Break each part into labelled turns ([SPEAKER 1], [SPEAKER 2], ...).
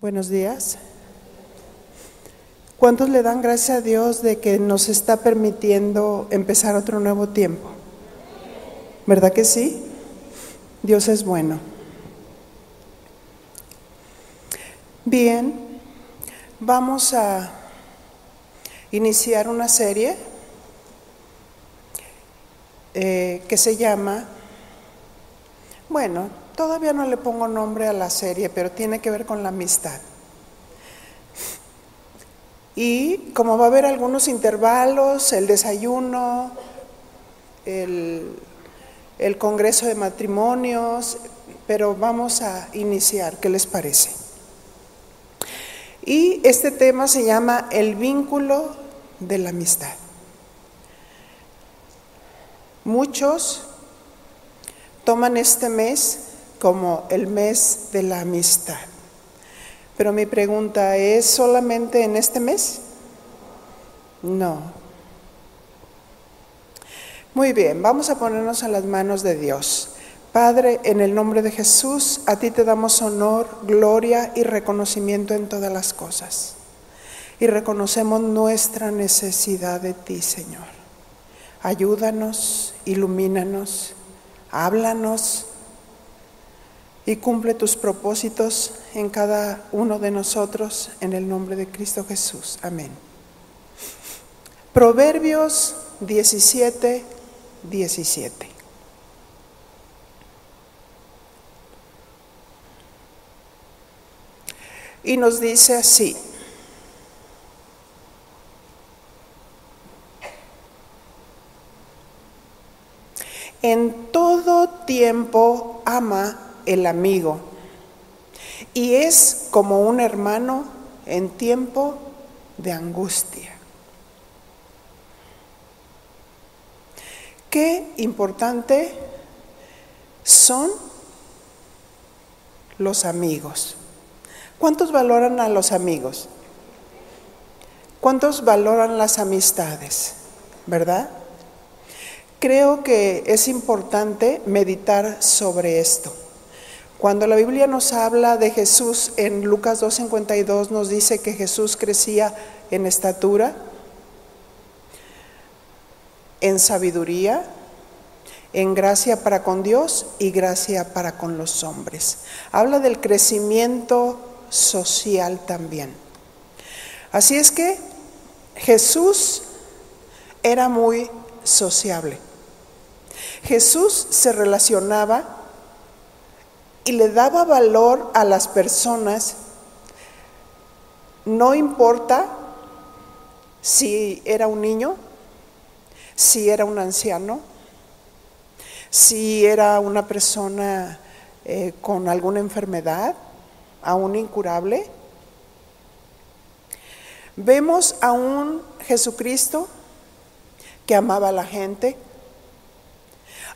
[SPEAKER 1] Buenos días. ¿Cuántos le dan gracias a Dios de que nos está permitiendo empezar otro nuevo tiempo? ¿Verdad que sí? Dios es bueno. Bien, vamos a iniciar una serie eh, que se llama, bueno, todavía no le pongo nombre a la serie, pero tiene que ver con la amistad. Y como va a haber algunos intervalos, el desayuno, el, congreso de matrimonios, pero vamos a iniciar, ¿qué les parece? Y este tema se llama el vínculo de la amistad. Muchos toman este mes como el mes de la amistad. Pero mi pregunta es, ¿solamente en este mes? No. Muy bien, vamos a ponernos a las manos de Dios. Padre, en el nombre de Jesús, a ti te damos honor, gloria y reconocimiento en todas las cosas. Y reconocemos nuestra necesidad de ti, Señor. Ayúdanos, ilumínanos, háblanos y cumple tus propósitos en cada uno de nosotros en el nombre de Cristo Jesús. Amén. Proverbios 17, 17. Y nos dice así. En todo tiempo ama el amigo y es como un hermano en tiempo de angustia. Qué importante son los amigos. ¿Cuántos valoran a los amigos? ¿Cuántos valoran las amistades? ¿Verdad? Creo que es importante meditar sobre esto. Cuando la Biblia nos habla de Jesús en Lucas 2.52 nos dice que Jesús crecía en estatura, en sabiduría, en gracia para con Dios y gracia para con los hombres. Habla del crecimiento social también. Así es que Jesús era muy sociable. Jesús se relacionaba y le daba valor a las personas, no importa si era un niño, si era un anciano, si era una persona eh, con alguna enfermedad, aún incurable. Vemos a un Jesucristo que amaba a la gente,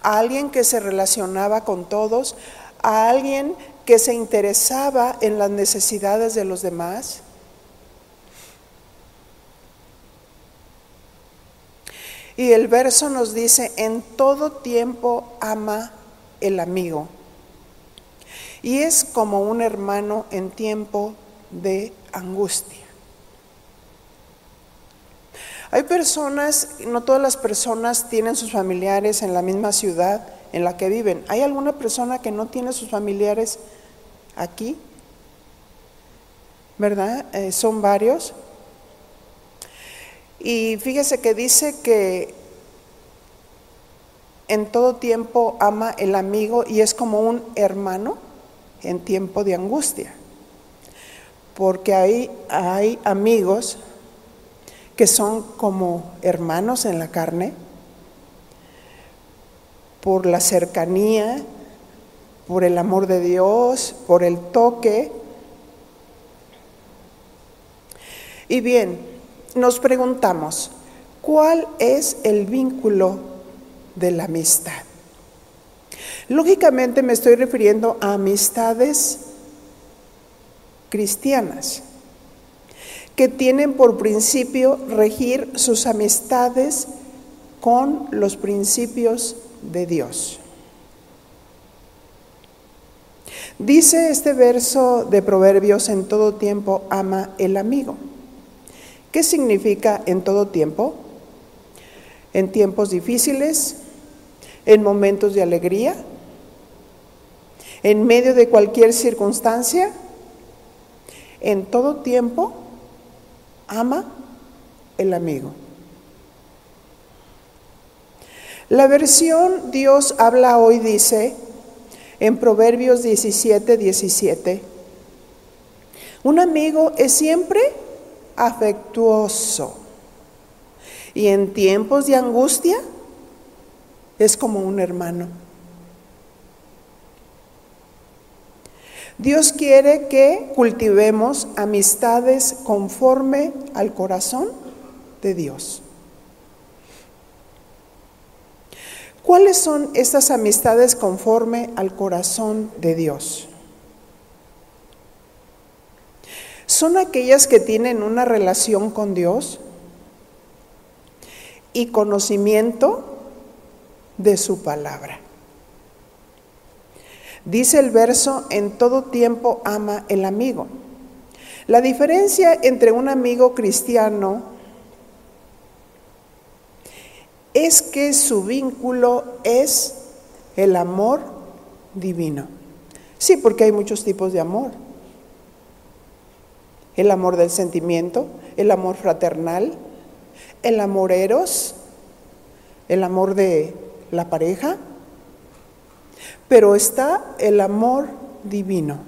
[SPEAKER 1] a alguien que se relacionaba con todos, a alguien que se interesaba en las necesidades de los demás. Y el verso nos dice, en todo tiempo ama el amigo. Y es como un hermano en tiempo de angustia. Hay personas, no todas las personas tienen sus familiares en la misma ciudad en la que viven. ¿Hay alguna persona que no tiene sus familiares aquí? ¿Verdad? Eh, son varios. Y fíjese que dice que en todo tiempo ama el amigo y es como un hermano en tiempo de angustia. Porque hay, hay amigos que son como hermanos en la carne, por la cercanía, por el amor de Dios, por el toque. Y bien, nos preguntamos, ¿cuál es el vínculo de la amistad? Lógicamente me estoy refiriendo a amistades cristianas que tienen por principio regir sus amistades con los principios Dios. Dice este verso de Proverbios, en todo tiempo ama el amigo. ¿Qué significa en todo tiempo? En tiempos difíciles, en momentos de alegría, en medio de cualquier circunstancia, en todo tiempo ama el amigo. La versión Dios habla hoy dice en Proverbios 17, 17, un amigo es siempre afectuoso y en tiempos de angustia es como un hermano. Dios quiere que cultivemos amistades conforme al corazón de Dios. ¿Cuáles son estas amistades conforme al corazón de Dios? Son aquellas que tienen una relación con Dios y conocimiento de su palabra. Dice el verso, en todo tiempo ama el amigo. La diferencia entre un amigo cristiano es que su vínculo es el amor divino. Sí, porque hay muchos tipos de amor. El amor del sentimiento, el amor fraternal, el amor eros, el amor de la pareja, pero está el amor divino.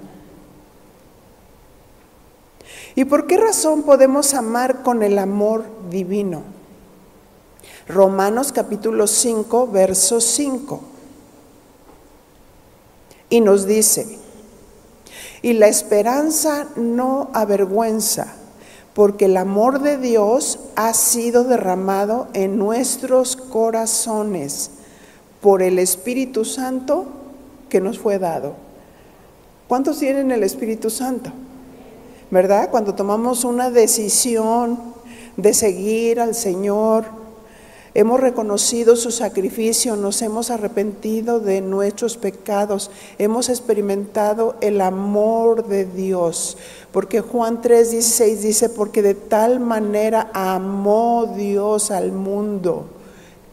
[SPEAKER 1] ¿Y por qué razón podemos amar con el amor divino? Romanos capítulo 5, verso 5. Y nos dice, y la esperanza no avergüenza, porque el amor de Dios ha sido derramado en nuestros corazones por el Espíritu Santo que nos fue dado. ¿Cuántos tienen el Espíritu Santo? ¿Verdad? Cuando tomamos una decisión de seguir al Señor, Hemos reconocido su sacrificio, nos hemos arrepentido de nuestros pecados, hemos experimentado el amor de Dios. Porque Juan 3:16 dice, porque de tal manera amó Dios al mundo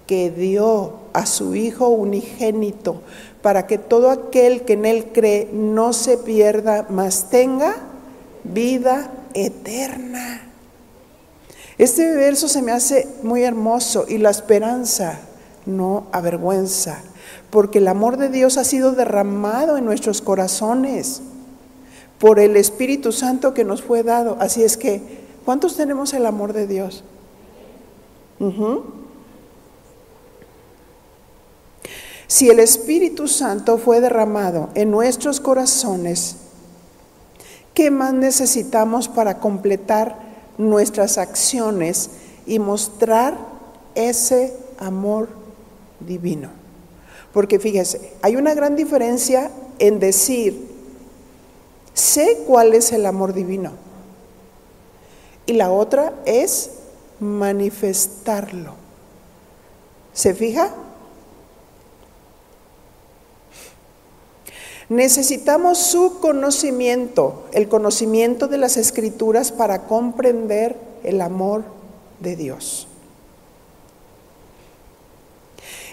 [SPEAKER 1] que dio a su Hijo unigénito, para que todo aquel que en Él cree no se pierda, mas tenga vida eterna. Este verso se me hace muy hermoso y la esperanza no avergüenza, porque el amor de Dios ha sido derramado en nuestros corazones por el Espíritu Santo que nos fue dado. Así es que, ¿cuántos tenemos el amor de Dios? Si el Espíritu Santo fue derramado en nuestros corazones, ¿qué más necesitamos para completar nuestras acciones y mostrar ese amor divino. Porque fíjese, hay una gran diferencia en decir, sé cuál es el amor divino. Y la otra es manifestarlo. ¿Se fija? Necesitamos su conocimiento, el conocimiento de las escrituras para comprender el amor de Dios.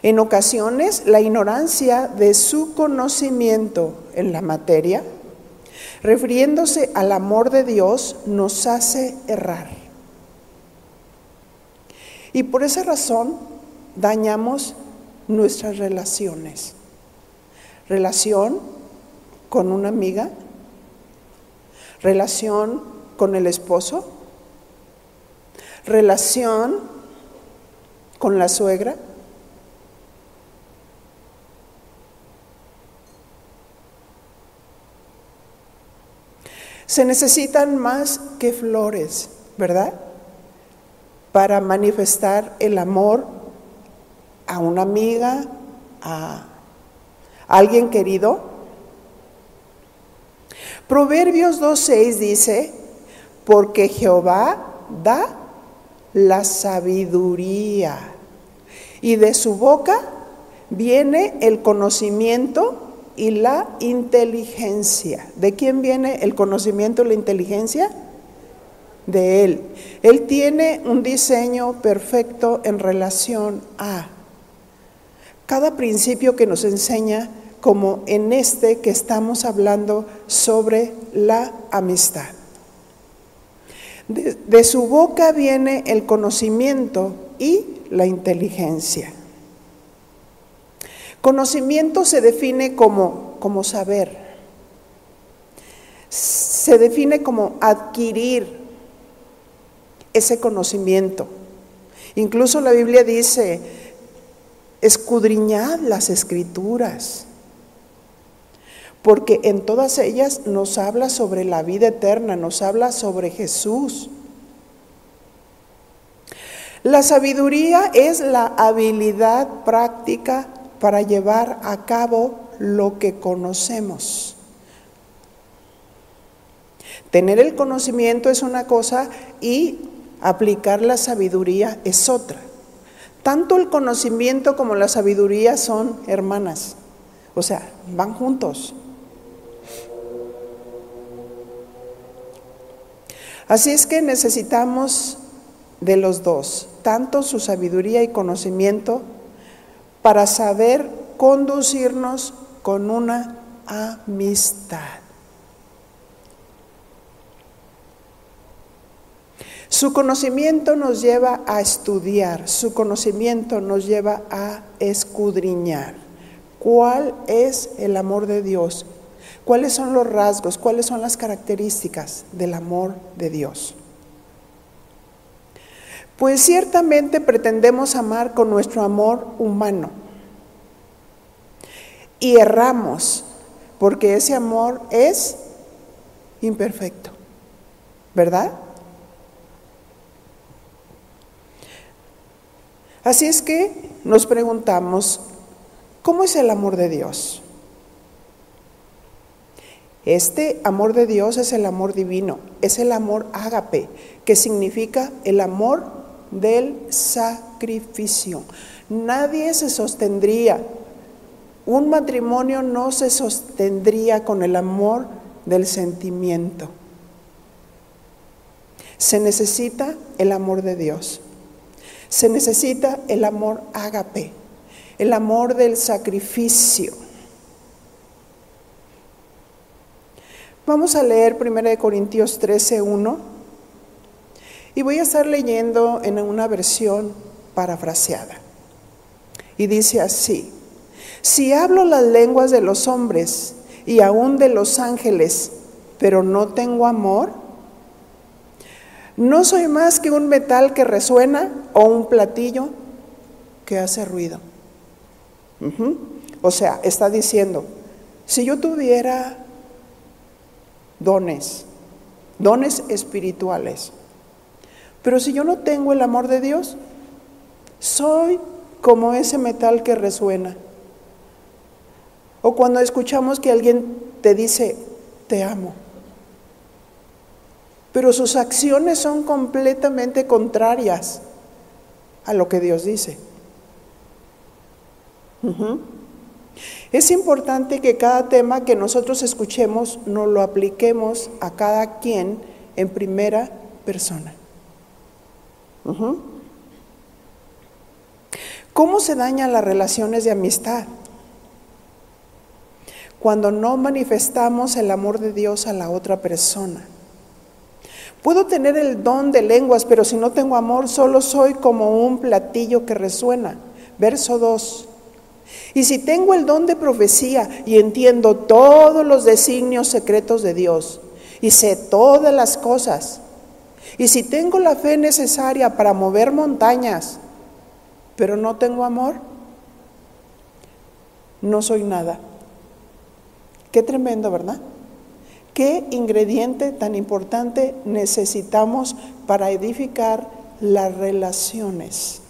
[SPEAKER 1] En ocasiones, la ignorancia de su conocimiento en la materia, refiriéndose al amor de Dios, nos hace errar. Y por esa razón dañamos nuestras relaciones. Relación con una amiga, relación con el esposo, relación con la suegra. Se necesitan más que flores, ¿verdad? Para manifestar el amor a una amiga, a alguien querido, Proverbios 2.6 dice, porque Jehová da la sabiduría y de su boca viene el conocimiento y la inteligencia. ¿De quién viene el conocimiento y la inteligencia? De Él. Él tiene un diseño perfecto en relación a cada principio que nos enseña, como en este que estamos hablando sobre la amistad. De, su boca viene el conocimiento y la inteligencia. Conocimiento se define como, como saber, se define como adquirir ese conocimiento. Incluso la Biblia dice, escudriñad las escrituras, porque en todas ellas nos habla sobre la vida eterna, nos habla sobre Jesús. La sabiduría es la habilidad práctica para llevar a cabo lo que conocemos. Tener el conocimiento es una cosa y aplicar la sabiduría es otra. Tanto el conocimiento como la sabiduría son hermanas, o sea, van juntos. Así es que necesitamos de los dos, tanto su sabiduría y conocimiento para saber conducirnos con una amistad. Su conocimiento nos lleva a estudiar, su conocimiento nos lleva a escudriñar. ¿Cuál es el amor de Dios? ¿Cuáles son los rasgos? ¿Cuáles son las características del amor de Dios? Pues ciertamente pretendemos amar con nuestro amor humano. Y erramos, porque ese amor es imperfecto, ¿verdad? Así es que nos preguntamos, ¿cómo es el amor de Dios? Este amor de Dios es el amor divino, es el amor ágape, que significa el amor del sacrificio. Nadie se sostendría, un matrimonio no se sostendría con el amor del sentimiento. Se necesita el amor de Dios. Se necesita el amor ágape, el amor del sacrificio. Vamos a leer 1 Corintios 13, 1 y voy a estar leyendo en una versión parafraseada. Y dice así, si hablo las lenguas de los hombres y aún de los ángeles, pero no tengo amor, no soy más que un metal que resuena o un platillo que hace ruido. O sea, está diciendo, si yo tuviera dones, dones espirituales, pero si yo no tengo el amor de Dios, soy como ese metal que resuena. O cuando escuchamos que alguien te dice, te amo. Pero sus acciones son completamente contrarias a lo que Dios dice. Es importante que cada tema que nosotros escuchemos no lo apliquemos a cada quien en primera persona. ¿Cómo se dañan las relaciones de amistad? Cuando no manifestamos el amor de Dios a la otra persona. Puedo tener el don de lenguas, pero si no tengo amor, solo soy como un platillo que resuena. Verso 2. Y si tengo el don de profecía y entiendo todos los designios secretos de Dios y sé todas las cosas, y si tengo la fe necesaria para mover montañas, pero no tengo amor, no soy nada. Qué tremendo, ¿verdad? ¿Qué ingrediente tan importante necesitamos para edificar las relaciones?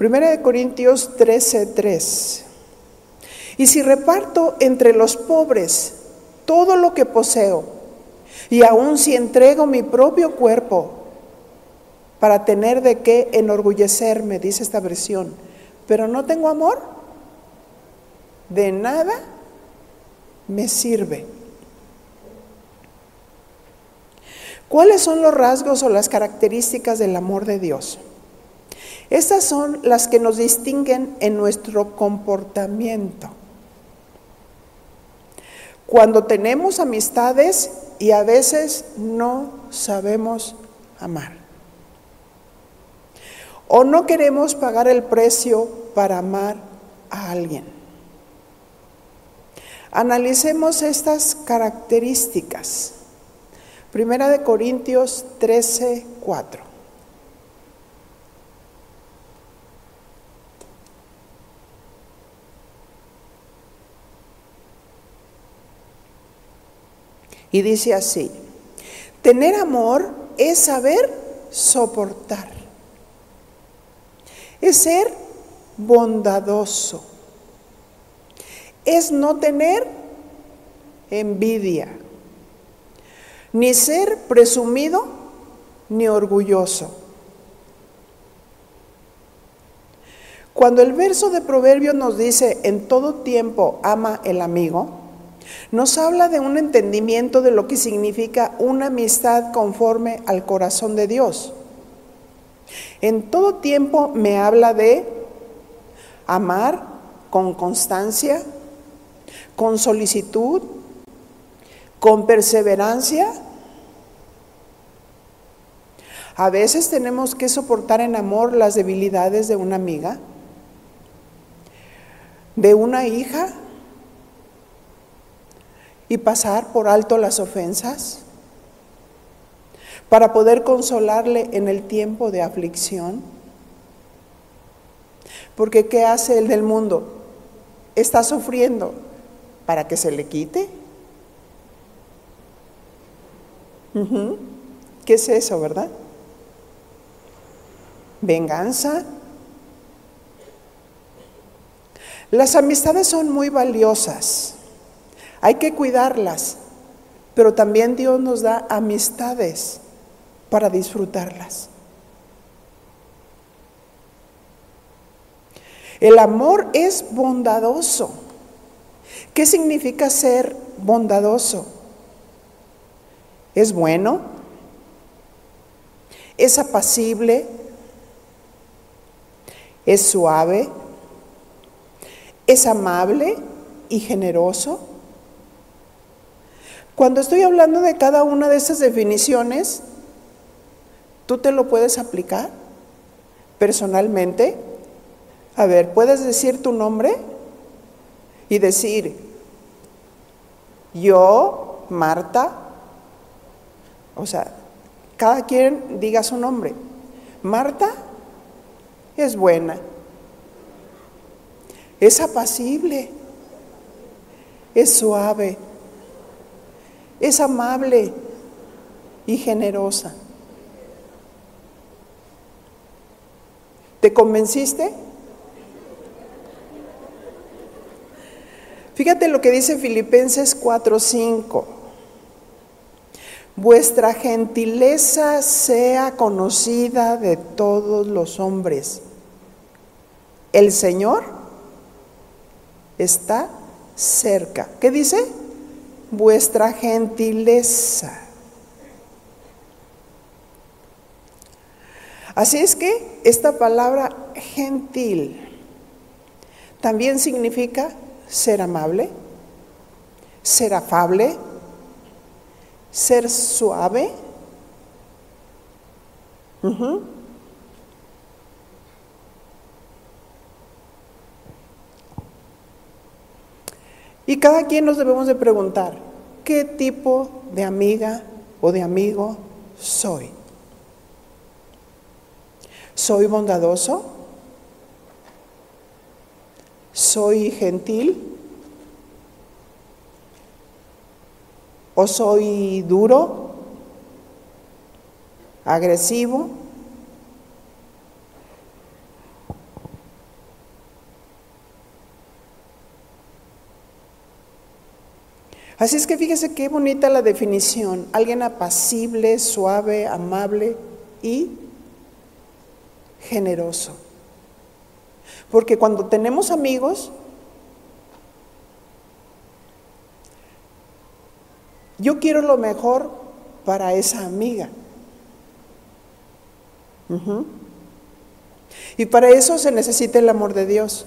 [SPEAKER 1] Primera de Corintios 13, 3. Y si reparto entre los pobres todo lo que poseo Y aun si entrego mi propio cuerpo para tener de qué enorgullecerme, dice esta versión, pero no tengo amor, de nada me sirve. ¿Cuáles son los rasgos o las características del amor de Dios? Estas son las que nos distinguen en nuestro comportamiento. Cuando tenemos amistades y a veces no sabemos amar. O no queremos pagar el precio para amar a alguien. Analicemos estas características. Primera de Corintios 13, 4. Y dice así, tener amor es saber soportar, es ser bondadoso, es no tener envidia, ni ser presumido ni orgulloso. Cuando el verso de Proverbio nos dice, en todo tiempo ama el amigo, nos habla de un entendimiento de lo que significa una amistad conforme al corazón de Dios. En todo tiempo me habla de amar con constancia, con solicitud, con perseverancia. A veces tenemos que soportar en amor las debilidades de una amiga, de una hija, y pasar por alto las ofensas para poder consolarle en el tiempo de aflicción. Porque ¿qué hace el del mundo? Está sufriendo para que se le quite. ¿Qué es eso, verdad? Venganza. Las amistades son muy valiosas. Hay que cuidarlas, pero también Dios nos da amistades para disfrutarlas. El amor es bondadoso. ¿Qué significa ser bondadoso? Es bueno, es apacible, es suave, es amable y generoso. Cuando estoy hablando de cada una de esas definiciones, ¿tú te lo puedes aplicar personalmente? A ver, ¿puedes decir tu nombre? Y decir, yo, Marta, o sea, cada quien diga su nombre. Marta es buena, es apacible, es suave es amable y generosa. ¿Te convenciste? Fíjate lo que dice Filipenses 4:5. Vuestra gentileza sea conocida de todos los hombres. El Señor está cerca. ¿Qué dice? Vuestra gentileza. Así es que esta palabra gentil también significa ser amable, ser afable, ser suave. Y cada quien nos debemos de preguntar, ¿qué tipo de amiga o de amigo soy? ¿Soy bondadoso? ¿Soy gentil? ¿O soy duro? ¿Agresivo? Así es que fíjese qué bonita la definición. Alguien apacible, suave, amable y generoso. Porque cuando tenemos amigos, yo quiero lo mejor para esa amiga. Y para eso se necesita el amor de Dios.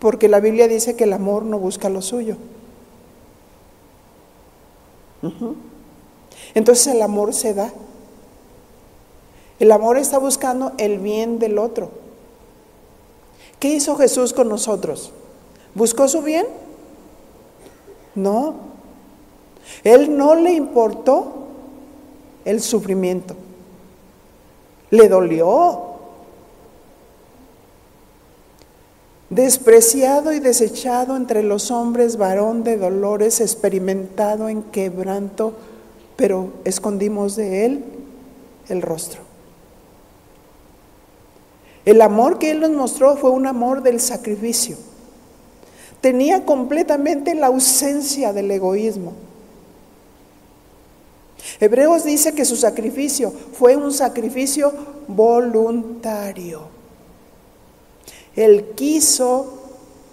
[SPEAKER 1] Porque la Biblia dice que el amor no busca lo suyo. Entonces el amor se da. El amor está buscando el bien del otro. ¿Qué hizo Jesús con nosotros? ¿Buscó su bien? No. Él no le importó el sufrimiento. Le dolió. Despreciado y desechado entre los hombres, varón de dolores, experimentado en quebranto, pero escondimos de él el rostro. El amor que Él nos mostró fue un amor del sacrificio. Tenía completamente la ausencia del egoísmo. Hebreos dice que su sacrificio fue un sacrificio voluntario. Él quiso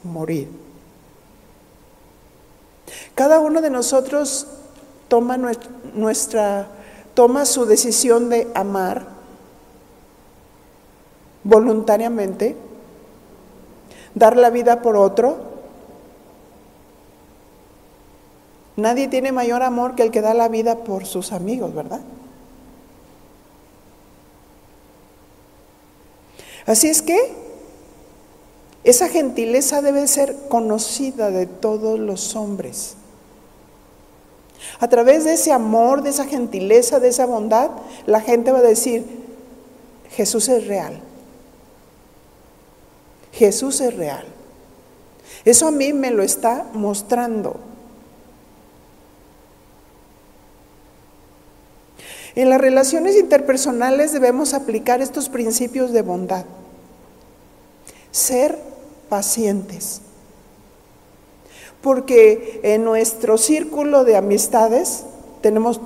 [SPEAKER 1] morir. Cada uno de nosotros toma nuestra toma su decisión de amar voluntariamente, dar la vida por otro. Nadie tiene mayor amor que el que da la vida por sus amigos, ¿verdad? Así es que esa gentileza debe ser conocida de todos los hombres. A través de ese amor, de esa gentileza, de esa bondad, la gente va a decir, Jesús es real. Jesús es real. Eso a mí me lo está mostrando. En las relaciones interpersonales debemos aplicar estos principios de bondad. Ser pacientes. Porque en nuestro círculo de amistades tenemos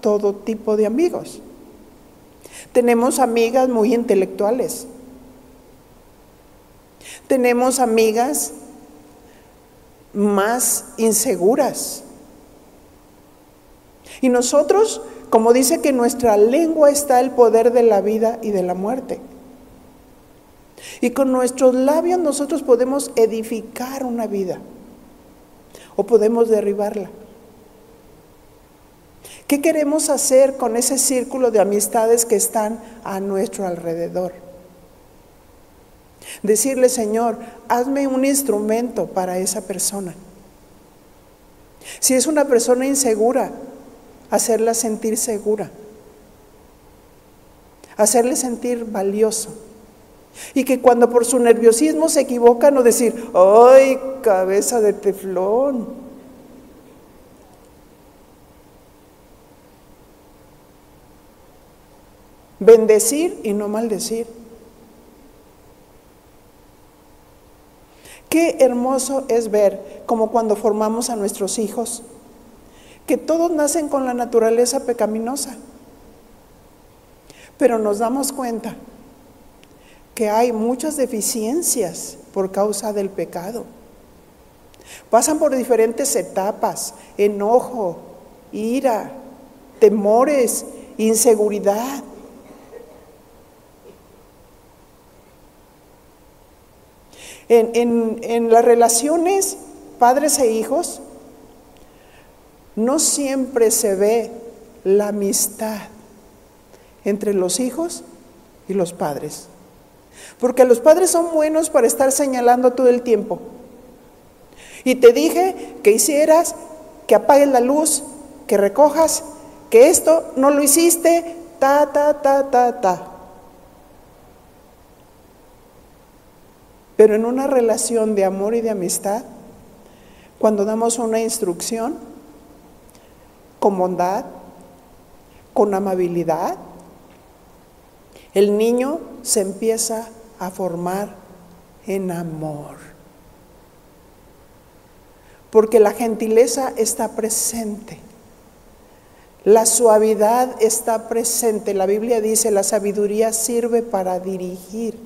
[SPEAKER 1] todo tipo de amigos. Tenemos amigas muy intelectuales, tenemos amigas más inseguras. Y nosotros, como dice que nuestra lengua está el poder de la vida y de la muerte. Y con nuestros labios nosotros podemos edificar una vida o podemos derribarla. ¿Qué queremos hacer con ese círculo de amistades que están a nuestro alrededor? Decirle, Señor, hazme un instrumento para esa persona. Si es una persona insegura, hacerla sentir segura. Hacerle sentir valioso. Y que cuando por su nerviosismo se equivoca, no decir, ¡ay, cabeza de teflón! Bendecir y no maldecir. Qué hermoso es ver, como cuando formamos a nuestros hijos, que todos nacen con la naturaleza pecaminosa, pero nos damos cuenta que hay muchas deficiencias por causa del pecado. Pasan por diferentes etapas, enojo, ira, temores, inseguridad, En, las relaciones padres e hijos, no siempre se ve la amistad entre los hijos y los padres. Porque los padres son buenos para estar señalando todo el tiempo. Y te dije que hicieras, que apagues la luz, que recojas, que esto no lo hiciste, ta, ta, ta, ta, ta. Pero en una relación de amor y de amistad, cuando damos una instrucción con bondad, con amabilidad, el niño se empieza a formar en amor. porque la gentileza está presente. La suavidad está presente. La Biblia dice, la sabiduría sirve para dirigir.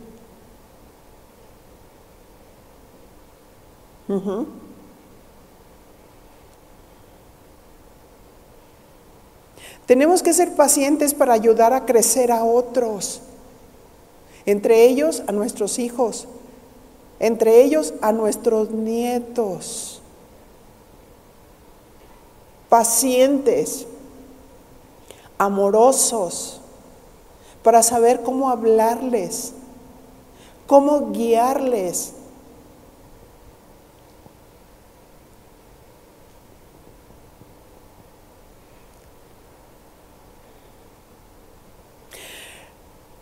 [SPEAKER 1] Tenemos que ser pacientes para ayudar a crecer a otros, entre ellos a nuestros hijos, entre ellos a nuestros nietos. Pacientes, amorosos, para saber cómo hablarles, cómo guiarles.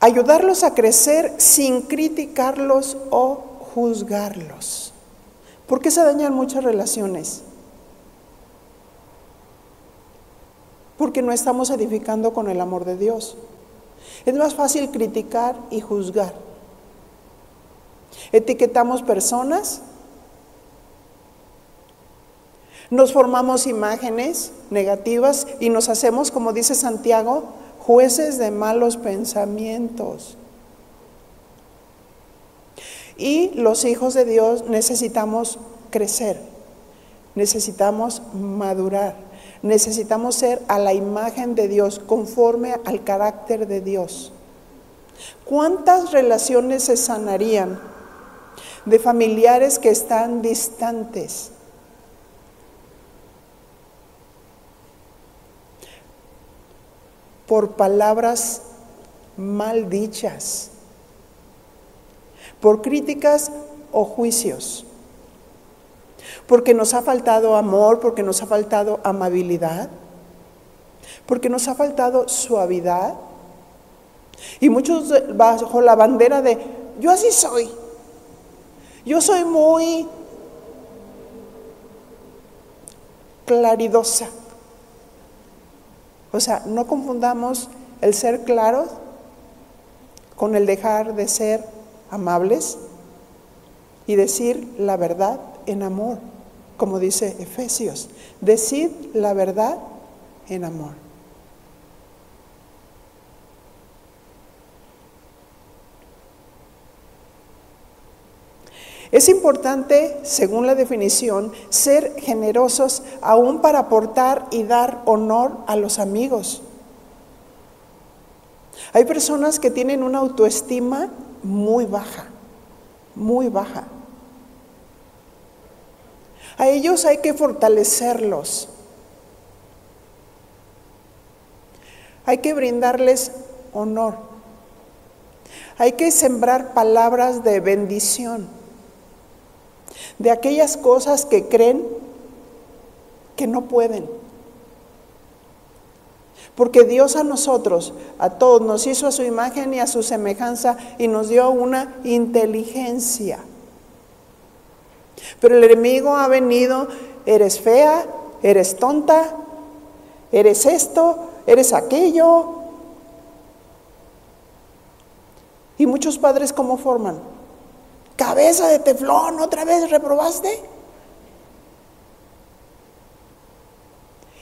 [SPEAKER 1] Ayudarlos a crecer sin criticarlos o juzgarlos. ¿Por qué se dañan muchas relaciones? porque no estamos edificando con el amor de Dios. Es más fácil criticar y juzgar. Etiquetamos personas, nos formamos imágenes negativas y nos hacemos, como dice Santiago, jueces de malos pensamientos. Y los hijos de Dios necesitamos crecer, necesitamos madurar. Necesitamos ser a la imagen de Dios, conforme al carácter de Dios. ¿Cuántas relaciones se sanarían de familiares que están distantes? Por palabras mal dichas, por críticas o juicios porque nos ha faltado amor, porque nos ha faltado amabilidad, porque nos ha faltado suavidad. Y muchos bajo la bandera de, yo así soy, yo soy muy claridosa. O sea, no confundamos el ser claros con el dejar de ser amables y decir la verdad en amor como dice Efesios, decid la verdad en amor. Es importante, según la definición, ser generosos aún para aportar y dar honor a los amigos. Hay personas que tienen una autoestima muy baja, muy baja. A ellos hay que fortalecerlos. Hay que brindarles honor. Hay que sembrar palabras de bendición. De aquellas cosas que creen que no pueden. Porque Dios a nosotros, a todos, nos hizo a su imagen y a su semejanza y nos dio una inteligencia. Pero el enemigo ha venido, eres fea, eres tonta, eres esto, eres aquello. Y muchos padres cómo forman? Cabeza de teflón, otra vez reprobaste.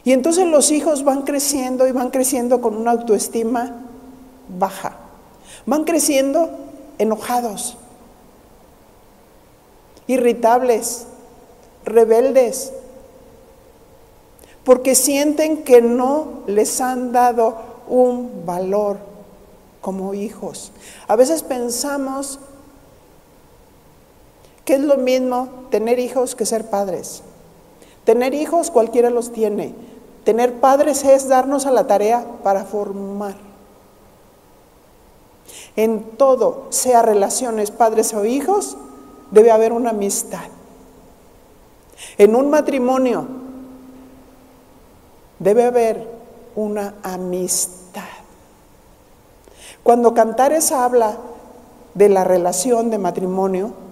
[SPEAKER 1] Y entonces los hijos van creciendo y van creciendo con una autoestima baja. Van creciendo enojados irritables, rebeldes, porque sienten que no les han dado un valor como hijos. A veces pensamos que es lo mismo tener hijos que ser padres. Tener hijos cualquiera los tiene. Tener padres es darnos a la tarea para formar. En todo, sea relaciones padres o hijos, debe haber una amistad. En un matrimonio debe haber una amistad. Cuando Cantares habla de la relación de matrimonio,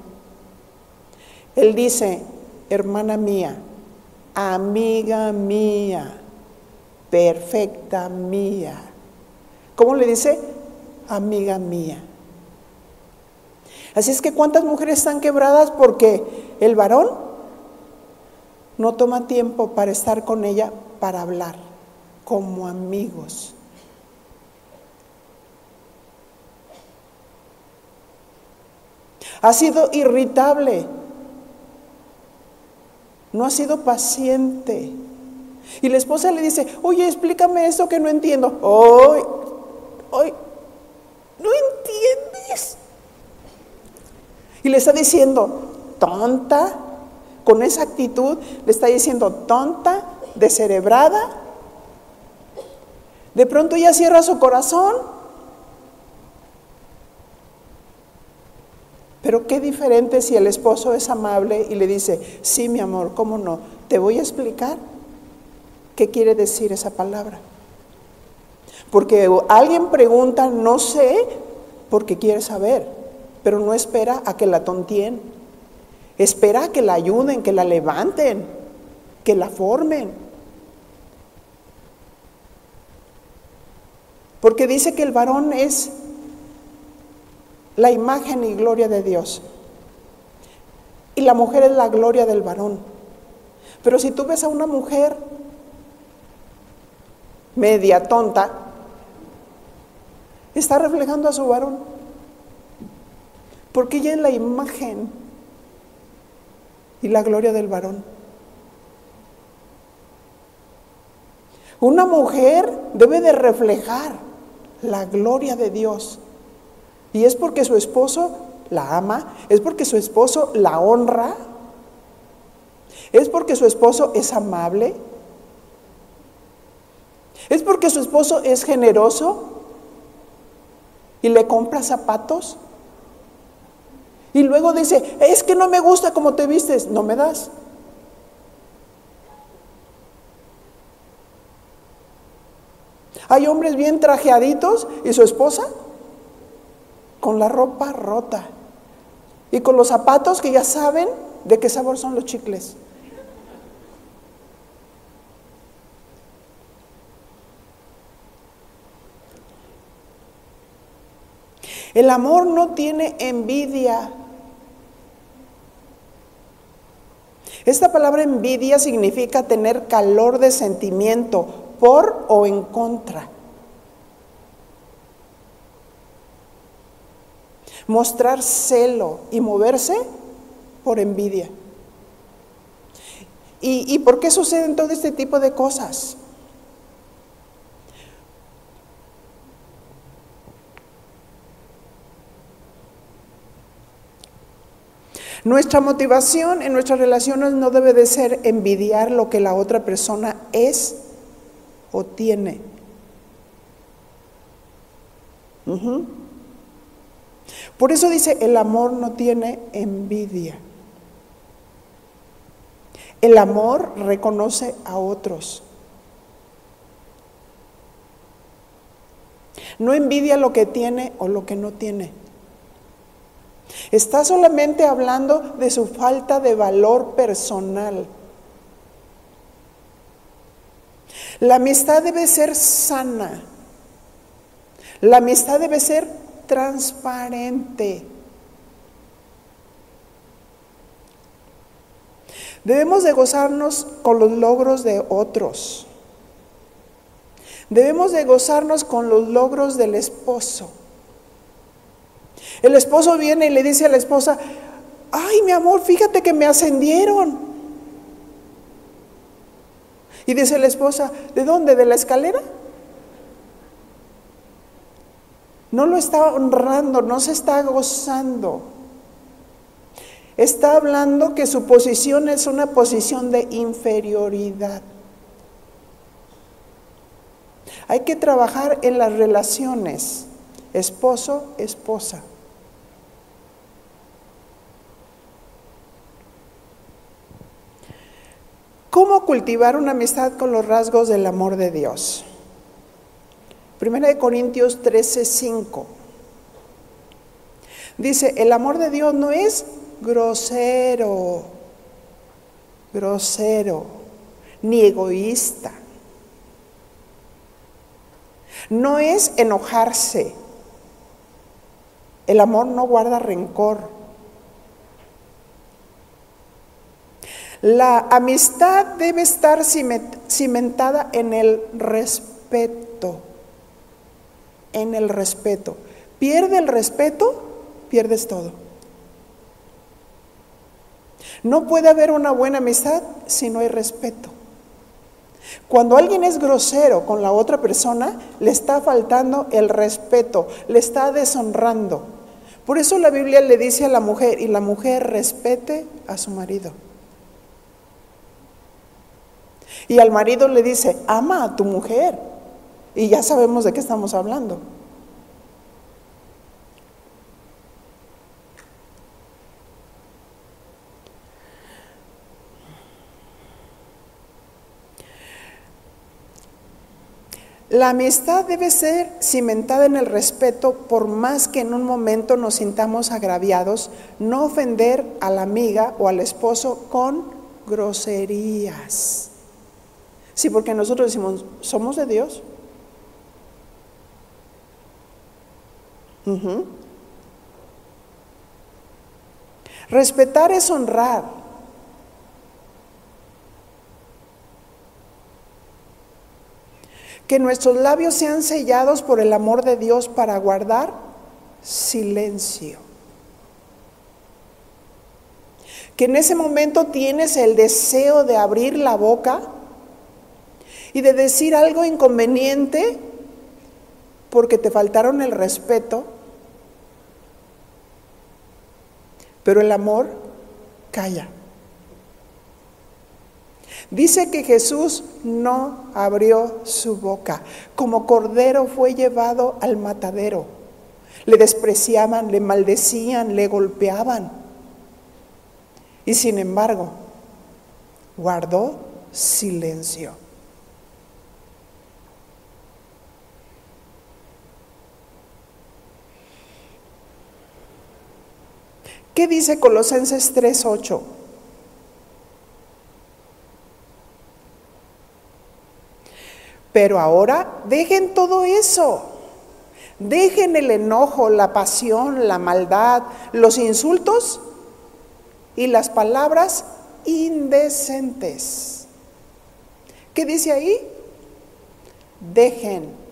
[SPEAKER 1] él dice, hermana mía, amiga mía, perfecta mía. ¿Cómo le dice? Amiga mía. Así es que cuántas mujeres están quebradas porque el varón no toma tiempo para estar con ella, para hablar, como amigos. Ha sido irritable, no ha sido paciente. Y la esposa le dice, oye, explícame esto que no entiendo. Hoy, hoy, no entiendes. Y le está diciendo, tonta, con esa actitud, le está diciendo, tonta, descerebrada. De pronto ya cierra su corazón. Pero qué diferente si el esposo es amable y le dice, sí, mi amor, ¿cómo no? Te voy a explicar qué quiere decir esa palabra. Porque alguien pregunta, no sé, porque quiere saber, pero no espera a que la tontien. Espera a que la ayuden, que la levanten, que la formen. Porque dice que el varón es la imagen y gloria de Dios. Y la mujer es la gloria del varón. Pero si tú ves a una mujer media tonta, está reflejando a su varón. Porque ella es la imagen y la gloria del varón. Una mujer debe de reflejar la gloria de Dios. Y es porque su esposo la ama, es porque su esposo la honra, es porque su esposo es amable, es porque su esposo es generoso y le compra zapatos. Y luego dice, es que no me gusta como te vistes, no me das. Hay hombres bien trajeaditos y su esposa con la ropa rota y con los zapatos que ya saben de qué sabor son los chicles. El amor no tiene envidia. Esta palabra envidia significa tener calor de sentimiento por o en contra. Mostrar celo y moverse por envidia. ¿Y, por qué suceden todo este tipo de cosas? Nuestra motivación en nuestras relaciones no debe de ser envidiar lo que la otra persona es o tiene. Por eso dice, el amor no tiene envidia. El amor reconoce a otros. No envidia lo que tiene o lo que no tiene. Está solamente hablando de su falta de valor personal. La amistad debe ser sana. La amistad debe ser transparente. Debemos de gozarnos con los logros de otros. Debemos de gozarnos con los logros del esposo. El esposo viene y le dice a la esposa, ay mi amor, fíjate que me ascendieron. Y dice la esposa, ¿de dónde? ¿De la escalera? No lo está honrando, no se está gozando. Está hablando que su posición es una posición de inferioridad. Hay que trabajar en las relaciones, esposo, esposa. ¿Cómo cultivar una amistad con los rasgos del amor de Dios? Primera de Corintios 13, 5. Dice, el amor de Dios no es grosero, grosero, ni egoísta. No es enojarse. El amor no guarda rencor. La amistad debe estar cimentada en el respeto. En el respeto. Pierde el respeto, pierdes todo. No puede haber una buena amistad si no hay respeto. Cuando alguien es grosero con la otra persona, le está faltando el respeto, le está deshonrando. Por eso la Biblia le dice a la mujer, y la mujer respete a su marido. Y al marido le dice, ama a tu mujer. Y ya sabemos de qué estamos hablando. La amistad debe ser cimentada en el respeto, por más que en un momento nos sintamos agraviados, no ofender a la amiga o al esposo con groserías. Sí, porque nosotros decimos, somos de Dios. Respetar es honrar. Que nuestros labios sean sellados por el amor de Dios para guardar silencio. Que en ese momento tienes el deseo de abrir la boca y de decir algo inconveniente porque te faltaron el respeto, pero el amor calla. Dice que Jesús no abrió su boca. Como cordero fue llevado al matadero. Le despreciaban, le maldecían, le golpeaban. Y sin embargo, guardó silencio. ¿Qué dice Colosenses 3:8? Pero ahora dejen todo eso. Dejen el enojo, la pasión, la maldad, los insultos y las palabras indecentes. ¿Qué dice ahí? Dejen.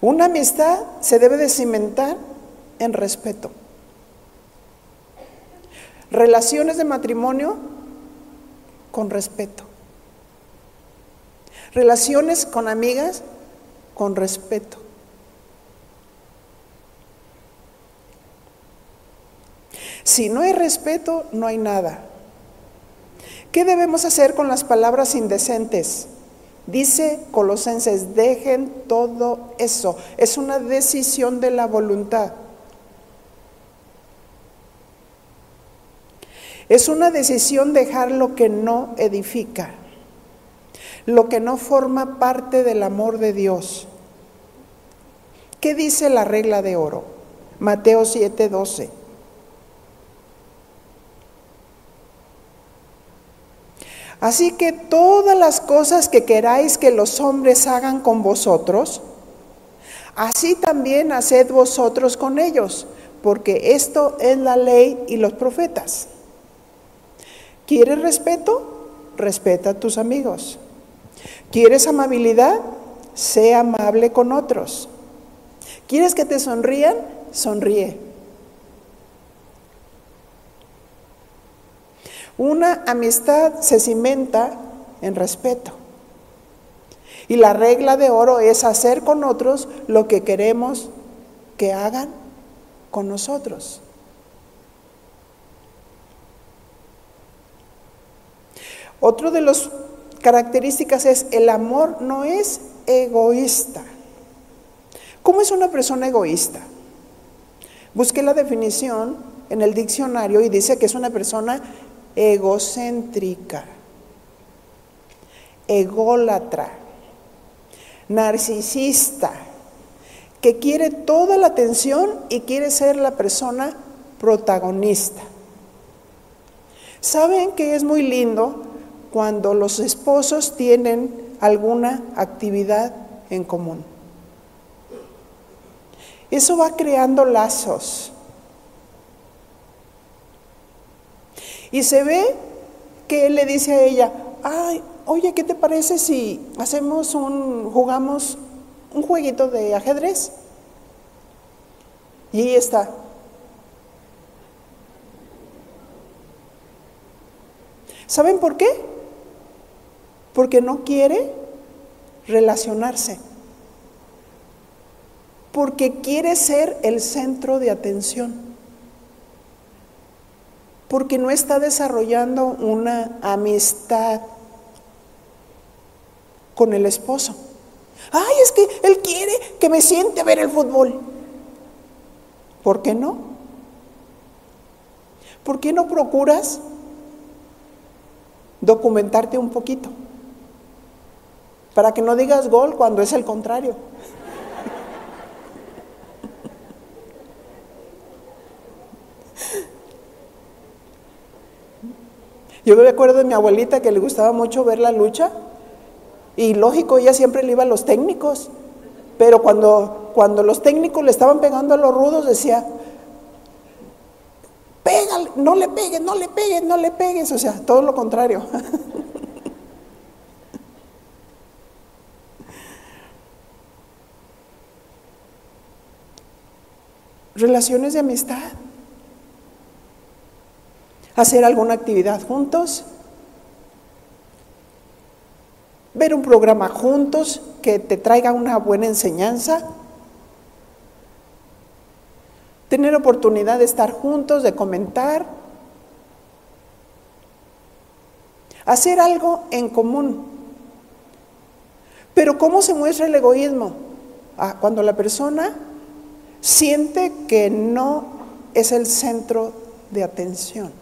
[SPEAKER 1] Una amistad se debe de cimentar en respeto. Relaciones de matrimonio con respeto. Relaciones con amigas con respeto. Si no hay respeto, no hay nada. ¿Qué debemos hacer con las palabras indecentes? Dice Colosenses, dejen todo eso. Es una decisión de la voluntad. Es una decisión dejar lo que no edifica, lo que no forma parte del amor de Dios. ¿Qué dice la regla de oro? Mateo 7:12. Así que todas las cosas que queráis que los hombres hagan con vosotros, así también haced vosotros con ellos, porque esto es la ley y los profetas. ¿Quieres respeto? Respeta a tus amigos. ¿Quieres amabilidad? Sé amable con otros. ¿Quieres que te sonrían? Sonríe. Una amistad se cimenta en respeto. Y la regla de oro es hacer con otros lo que queremos que hagan con nosotros. Otro de las características es el amor no es egoísta. ¿Cómo es una persona egoísta? Busqué la definición en el diccionario y dice que es una persona egocéntrica, ególatra, narcisista, que quiere toda la atención y quiere ser la persona protagonista. ¿Saben que es muy lindo cuando los esposos tienen alguna actividad en común. Eso va creando lazos. Y se ve que él le dice a ella, ay, oye, ¿qué te parece si hacemos un, jugamos un jueguito de ajedrez? Y ahí está. ¿Saben por qué? Porque no quiere relacionarse. Porque quiere ser el centro de atención porque no está desarrollando una amistad con el esposo. Ay, es que él quiere que me siente a ver el fútbol. ¿Por qué no? ¿Por qué no procuras documentarte un poquito? Para que no digas gol cuando es el contrario. Yo me acuerdo de mi abuelita que le gustaba mucho ver la lucha y lógico, ella siempre le iba a los técnicos, pero cuando, cuando los técnicos le estaban pegando a los rudos decía, pégale, no le pegues, no le pegues, no le pegues, o sea, todo lo contrario. Relaciones de amistad hacer alguna actividad juntos, ver un programa juntos que te traiga una buena enseñanza, tener oportunidad de estar juntos, de comentar, hacer algo en común. Pero ¿cómo se muestra el egoísmo? Ah, cuando la persona siente que no es el centro de atención.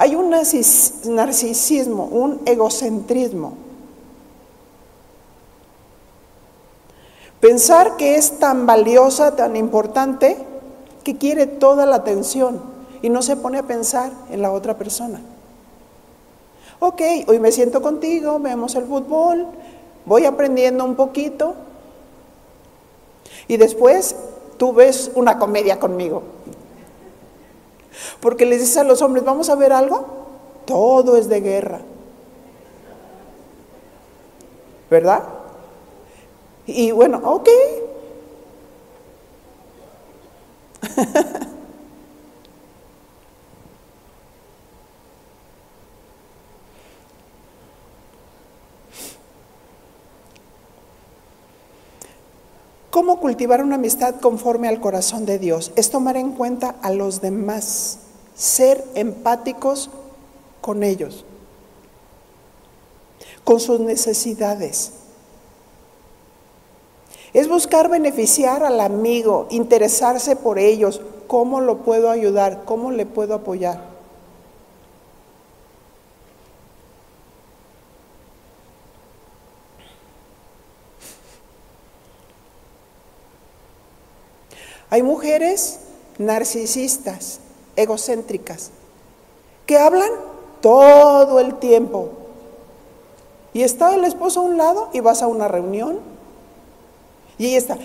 [SPEAKER 1] Hay un narcisismo, un egocentrismo. Pensar que es tan valiosa, tan importante, que quiere toda la atención y no se pone a pensar en la otra persona. Ok, hoy me siento contigo, vemos el fútbol, voy aprendiendo un poquito y después tú ves una comedia conmigo. Porque les dice a los hombres, vamos a ver algo, todo es de guerra. ¿Verdad? Y bueno, ok. ¿Cómo cultivar una amistad conforme al corazón de Dios? Es tomar en cuenta a los demás, ser empáticos con ellos, con sus necesidades. Es buscar beneficiar al amigo, interesarse por ellos, cómo lo puedo ayudar, cómo le puedo apoyar. Hay mujeres narcisistas, egocéntricas, que hablan todo el tiempo. Y está el esposo a un lado y vas a una reunión y ella está.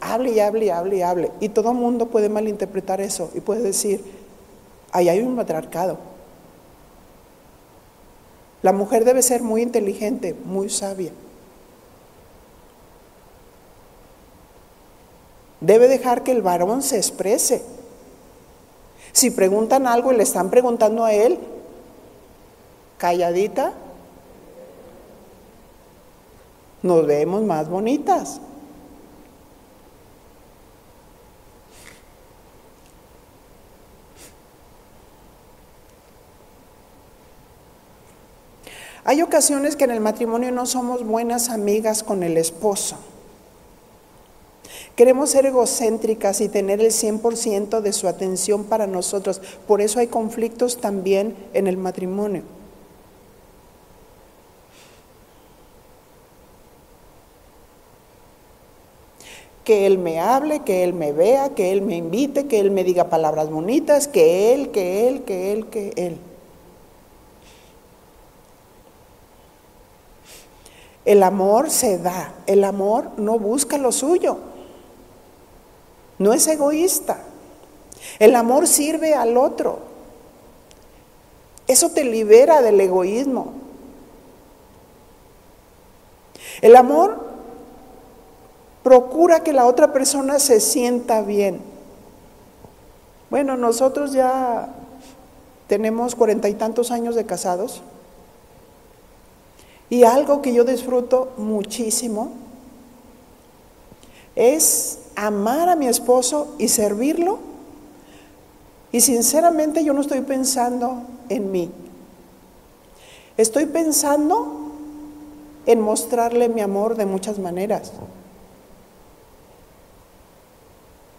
[SPEAKER 1] Hable y hable y hable y hable. Y todo el mundo puede malinterpretar eso y puede decir, ahí hay un matriarcado. La mujer debe ser muy inteligente, muy sabia. Debe dejar que el varón se exprese. Si preguntan algo y le están preguntando a él, calladita, nos vemos más bonitas. Hay ocasiones que en el matrimonio no somos buenas amigas con el esposo. Queremos ser egocéntricas y tener el 100% de su atención para nosotros. Por eso hay conflictos también en el matrimonio. que Él me hable, que Él me vea, que Él me invite, que Él me diga palabras bonitas, que Él, que Él, que Él, que Él. El amor se da, el amor no busca lo suyo. No es egoísta. El amor sirve al otro. Eso te libera del egoísmo. El amor procura que la otra persona se sienta bien. Bueno, nosotros ya tenemos cuarenta y tantos años de casados y algo que yo disfruto muchísimo es amar a mi esposo y servirlo. Y sinceramente yo no estoy pensando en mí. Estoy pensando en mostrarle mi amor de muchas maneras.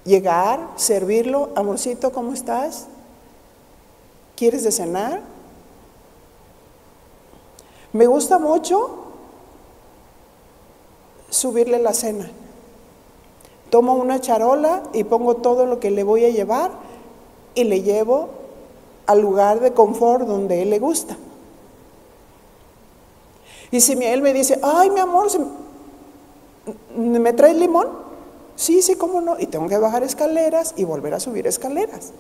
[SPEAKER 1] Llegar, servirlo, amorcito, ¿cómo estás? ¿Quieres de cenar? Me gusta mucho subirle la cena. Tomo una charola y pongo todo lo que le voy a llevar y le llevo al lugar de confort donde él le gusta. Y si él me dice, ay, mi amor, ¿me traes limón? Sí, sí, cómo no. Y tengo que bajar escaleras y volver a subir escaleras.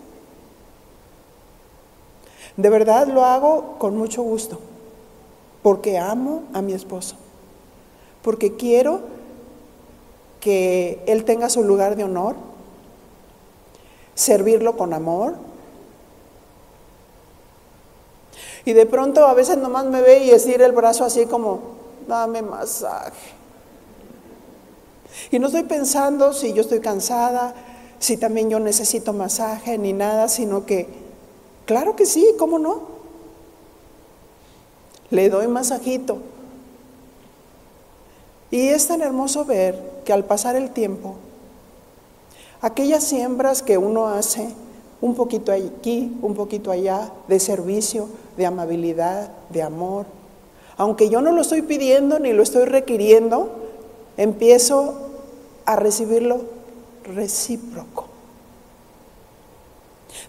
[SPEAKER 1] De verdad lo hago con mucho gusto, porque amo a mi esposo, porque quiero que él tenga su lugar de honor, servirlo con amor. Y de pronto a veces nomás me ve y estira el brazo así como, dame masaje. Y no estoy pensando si yo estoy cansada, si también yo necesito masaje, ni nada, sino que Claro que sí, ¿cómo no? Le doy masajito. Y es tan hermoso ver que al pasar el tiempo, aquellas siembras que uno hace, un poquito aquí, un poquito allá, de servicio, de amabilidad, de amor, aunque yo no lo estoy pidiendo ni lo estoy requiriendo, empiezo a recibirlo recíproco.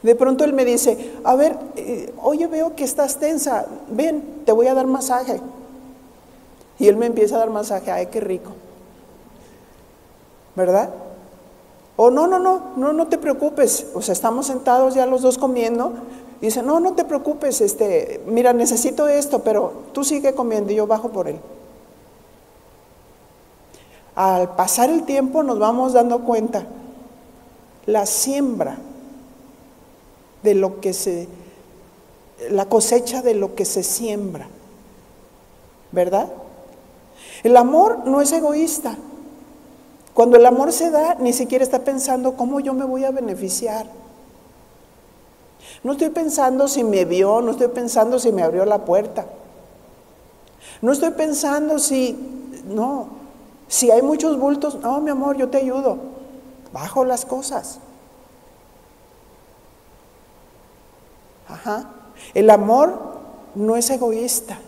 [SPEAKER 1] De pronto él me dice, a ver, eh, oye, veo que estás tensa, ven, te voy a dar masaje. Y él me empieza a dar masaje, ay, qué rico. ¿Verdad? O no, no, no, no, no te preocupes. O sea, estamos sentados ya los dos comiendo. dice, no, no te preocupes, este, mira, necesito esto, pero tú sigue comiendo y yo bajo por él. Al pasar el tiempo nos vamos dando cuenta, la siembra de lo que se, la cosecha de lo que se siembra, ¿verdad? El amor no es egoísta. Cuando el amor se da, ni siquiera está pensando cómo yo me voy a beneficiar. No estoy pensando si me vio, no estoy pensando si me abrió la puerta. No estoy pensando si, no, si hay muchos bultos, no, mi amor, yo te ayudo. Bajo las cosas. Ajá. El amor no es egoísta.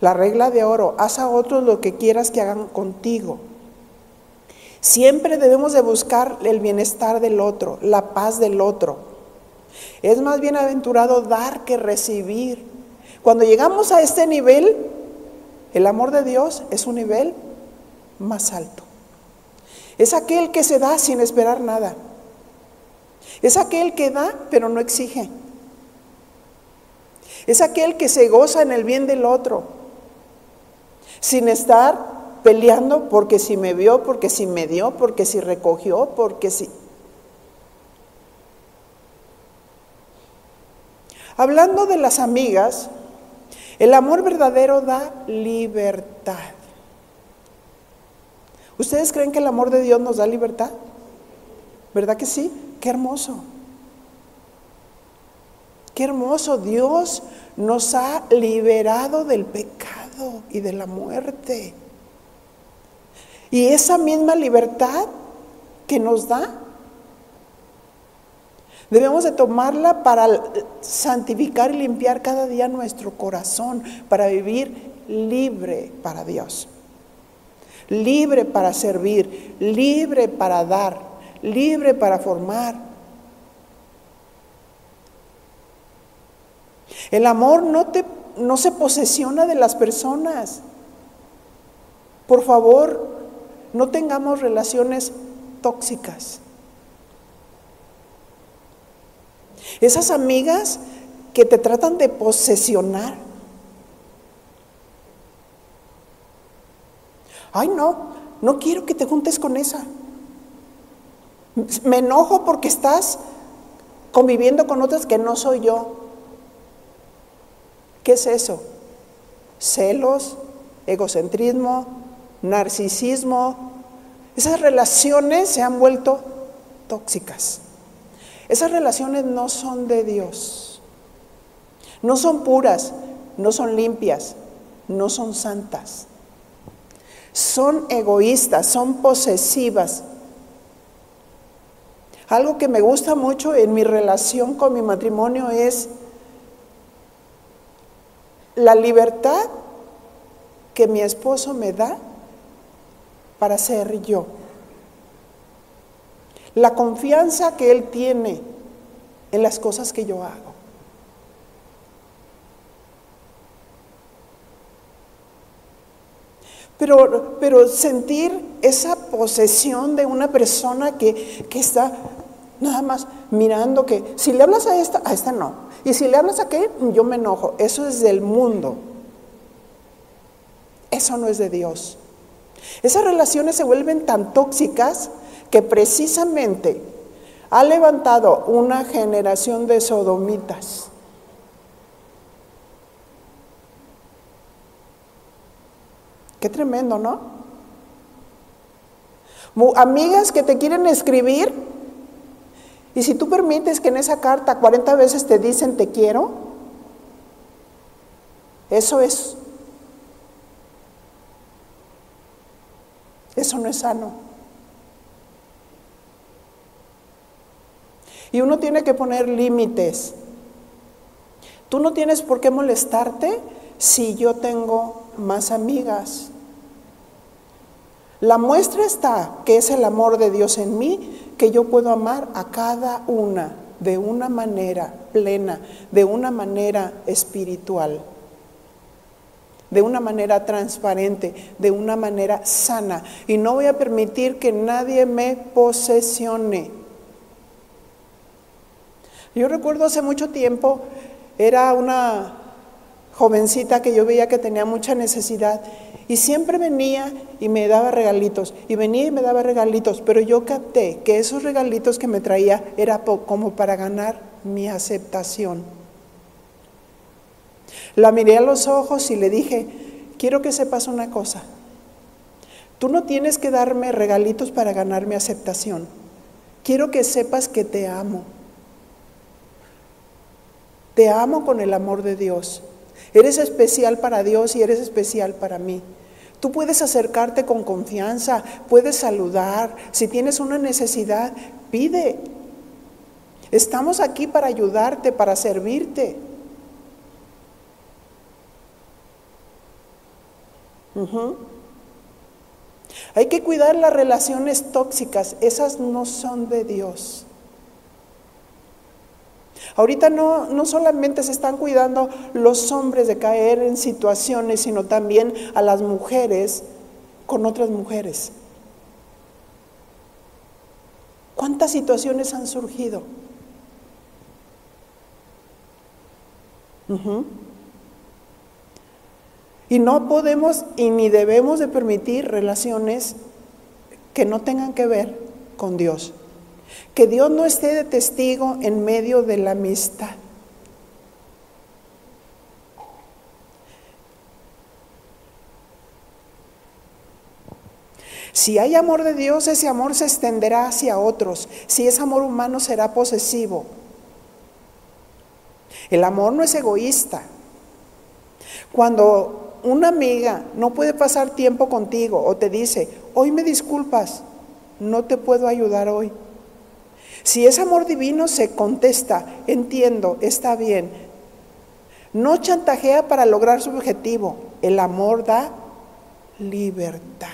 [SPEAKER 1] La regla de oro, haz a otros lo que quieras que hagan contigo. Siempre debemos de buscar el bienestar del otro, la paz del otro. Es más bienaventurado dar que recibir. Cuando llegamos a este nivel, el amor de Dios es un nivel más alto. Es aquel que se da sin esperar nada. Es aquel que da pero no exige. Es aquel que se goza en el bien del otro, sin estar peleando porque si me vio, porque si me dio, porque si recogió, porque si... Hablando de las amigas, el amor verdadero da libertad. ¿Ustedes creen que el amor de Dios nos da libertad? ¿Verdad que sí? Qué hermoso. Qué hermoso. Dios nos ha liberado del pecado y de la muerte. Y esa misma libertad que nos da, debemos de tomarla para santificar y limpiar cada día nuestro corazón, para vivir libre para Dios libre para servir, libre para dar, libre para formar. El amor no, te, no se posesiona de las personas. Por favor, no tengamos relaciones tóxicas. Esas amigas que te tratan de posesionar. Ay, no, no quiero que te juntes con esa. Me enojo porque estás conviviendo con otras que no soy yo. ¿Qué es eso? Celos, egocentrismo, narcisismo. Esas relaciones se han vuelto tóxicas. Esas relaciones no son de Dios. No son puras, no son limpias, no son santas. Son egoístas, son posesivas. Algo que me gusta mucho en mi relación con mi matrimonio es la libertad que mi esposo me da para ser yo. La confianza que él tiene en las cosas que yo hago. Pero, pero sentir esa posesión de una persona que, que está nada más mirando que si le hablas a esta, a esta no. Y si le hablas a aquel, yo me enojo. Eso es del mundo. Eso no es de Dios. Esas relaciones se vuelven tan tóxicas que precisamente ha levantado una generación de sodomitas. Qué tremendo, ¿no? Amigas que te quieren escribir y si tú permites que en esa carta 40 veces te dicen te quiero, eso es Eso no es sano. Y uno tiene que poner límites. Tú no tienes por qué molestarte si yo tengo más amigas. La muestra está que es el amor de Dios en mí, que yo puedo amar a cada una de una manera plena, de una manera espiritual de una manera transparente, de una manera sana. Y no voy a permitir que nadie me posesione. Yo recuerdo hace mucho tiempo, era una jovencita que yo veía que tenía mucha necesidad y siempre venía y me daba regalitos, y venía y me daba regalitos, pero yo capté que esos regalitos que me traía era como para ganar mi aceptación. La miré a los ojos y le dije, quiero que sepas una cosa. Tú no tienes que darme regalitos para ganar mi aceptación. Quiero que sepas que te amo. Te amo con el amor de Dios. Eres especial para Dios y eres especial para mí. Tú puedes acercarte con confianza, puedes saludar. Si tienes una necesidad, pide. Estamos aquí para ayudarte, para servirte. Hay que cuidar las relaciones tóxicas, esas no son de Dios. Ahorita no, no solamente se están cuidando los hombres de caer en situaciones, sino también a las mujeres con otras mujeres. ¿Cuántas situaciones han surgido? Y no podemos y ni debemos de permitir relaciones que no tengan que ver con Dios. Que Dios no esté de testigo en medio de la amistad. Si hay amor de Dios, ese amor se extenderá hacia otros. Si es amor humano, será posesivo. El amor no es egoísta. Cuando una amiga no puede pasar tiempo contigo o te dice, hoy me disculpas, no te puedo ayudar hoy. Si es amor divino, se contesta, entiendo, está bien. No chantajea para lograr su objetivo. El amor da libertad.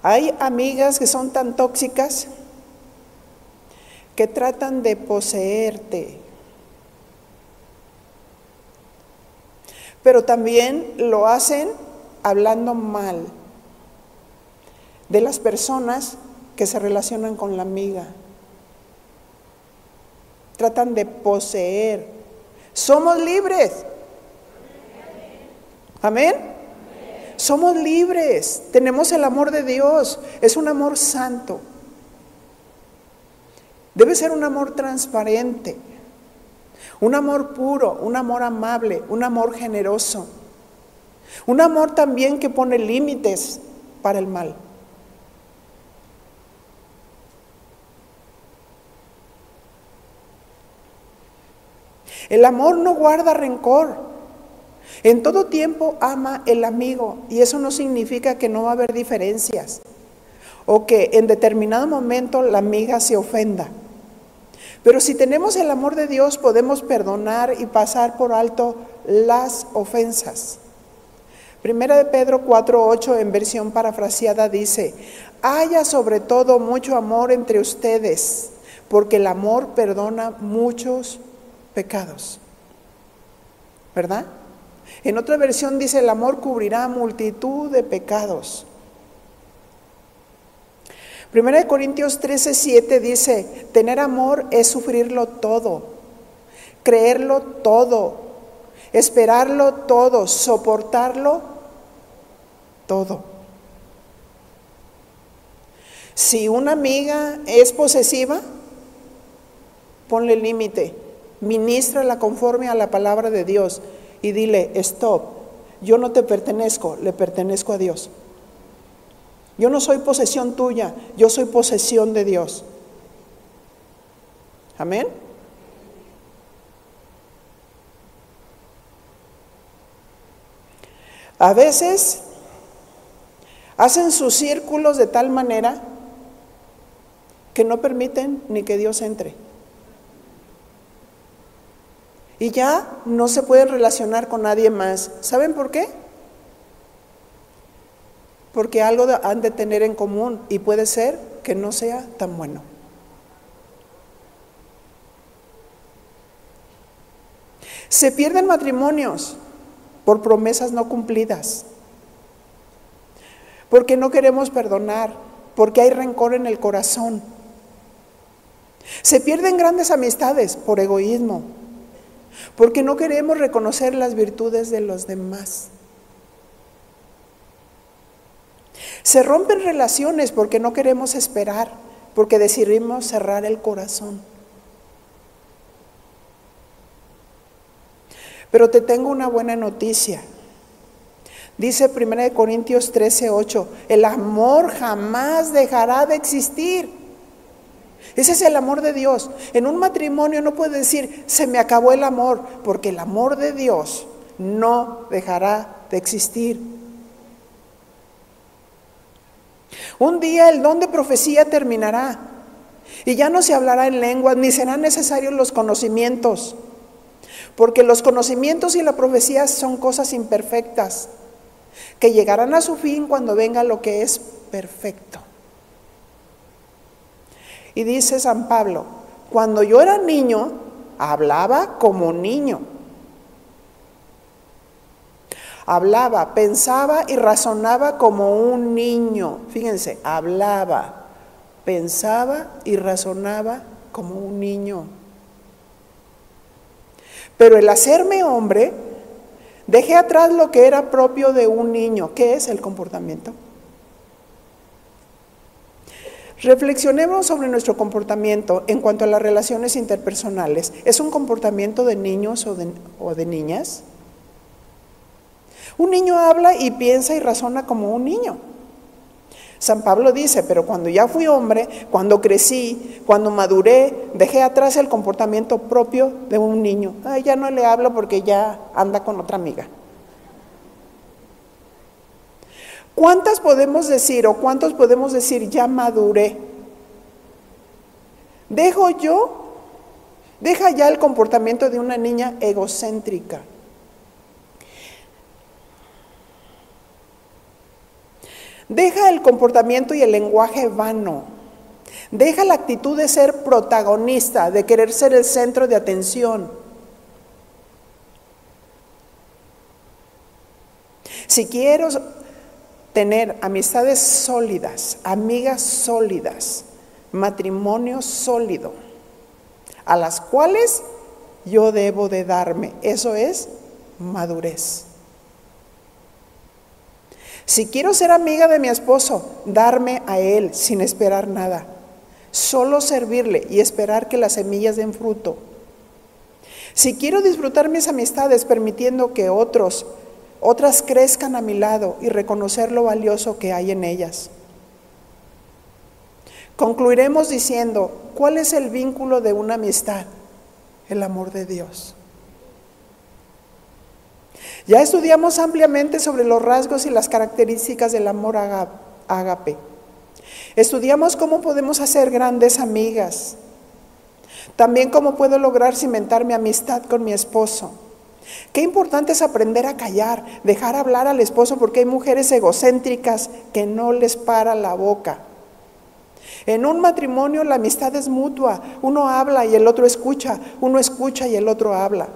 [SPEAKER 1] Hay amigas que son tan tóxicas que tratan de poseerte. Pero también lo hacen hablando mal de las personas que se relacionan con la amiga. Tratan de poseer. Somos libres. Amén. Somos libres. Tenemos el amor de Dios. Es un amor santo. Debe ser un amor transparente. Un amor puro, un amor amable, un amor generoso. Un amor también que pone límites para el mal. El amor no guarda rencor. En todo tiempo ama el amigo y eso no significa que no va a haber diferencias o que en determinado momento la amiga se ofenda. Pero si tenemos el amor de Dios podemos perdonar y pasar por alto las ofensas. Primera de Pedro 4:8 en versión parafraseada dice, haya sobre todo mucho amor entre ustedes, porque el amor perdona muchos pecados. ¿Verdad? En otra versión dice, el amor cubrirá multitud de pecados. Primera de Corintios 13, 7 dice, tener amor es sufrirlo todo, creerlo todo, esperarlo todo, soportarlo todo. Si una amiga es posesiva, ponle límite, ministrala conforme a la palabra de Dios y dile, stop, yo no te pertenezco, le pertenezco a Dios. Yo no soy posesión tuya, yo soy posesión de Dios. Amén. A veces hacen sus círculos de tal manera que no permiten ni que Dios entre. Y ya no se pueden relacionar con nadie más. ¿Saben por qué? porque algo han de tener en común y puede ser que no sea tan bueno. Se pierden matrimonios por promesas no cumplidas, porque no queremos perdonar, porque hay rencor en el corazón. Se pierden grandes amistades por egoísmo, porque no queremos reconocer las virtudes de los demás. Se rompen relaciones porque no queremos esperar, porque decidimos cerrar el corazón. Pero te tengo una buena noticia. Dice 1 Corintios 13, 8, el amor jamás dejará de existir. Ese es el amor de Dios. En un matrimonio no puede decir, se me acabó el amor, porque el amor de Dios no dejará de existir. Un día el don de profecía terminará y ya no se hablará en lenguas ni serán necesarios los conocimientos, porque los conocimientos y la profecía son cosas imperfectas que llegarán a su fin cuando venga lo que es perfecto. Y dice San Pablo, cuando yo era niño, hablaba como niño Hablaba, pensaba y razonaba como un niño. Fíjense, hablaba, pensaba y razonaba como un niño. Pero el hacerme hombre, dejé atrás lo que era propio de un niño. ¿Qué es el comportamiento? Reflexionemos sobre nuestro comportamiento en cuanto a las relaciones interpersonales. ¿Es un comportamiento de niños o de, o de niñas? Un niño habla y piensa y razona como un niño. San Pablo dice, pero cuando ya fui hombre, cuando crecí, cuando maduré, dejé atrás el comportamiento propio de un niño. ya no le hablo porque ya anda con otra amiga. ¿Cuántas podemos decir o cuántos podemos decir ya maduré? Dejo yo, deja ya el comportamiento de una niña egocéntrica. Deja el comportamiento y el lenguaje vano. Deja la actitud de ser protagonista, de querer ser el centro de atención. Si quiero tener amistades sólidas, amigas sólidas, matrimonio sólido, a las cuales yo debo de darme. Eso es madurez. Si quiero ser amiga de mi esposo, darme a él sin esperar nada. Solo servirle y esperar que las semillas den fruto. Si quiero disfrutar mis amistades permitiendo que otros, otras crezcan a mi lado y reconocer lo valioso que hay en ellas. Concluiremos diciendo, ¿cuál es el vínculo de una amistad? El amor de Dios. Ya estudiamos ampliamente sobre los rasgos y las características del amor ágape. Estudiamos cómo podemos hacer grandes amigas. También cómo puedo lograr cimentar mi amistad con mi esposo. Qué importante es aprender a callar, dejar hablar al esposo porque hay mujeres egocéntricas que no les para la boca. En un matrimonio la amistad es mutua, uno habla y el otro escucha, uno escucha y el otro habla.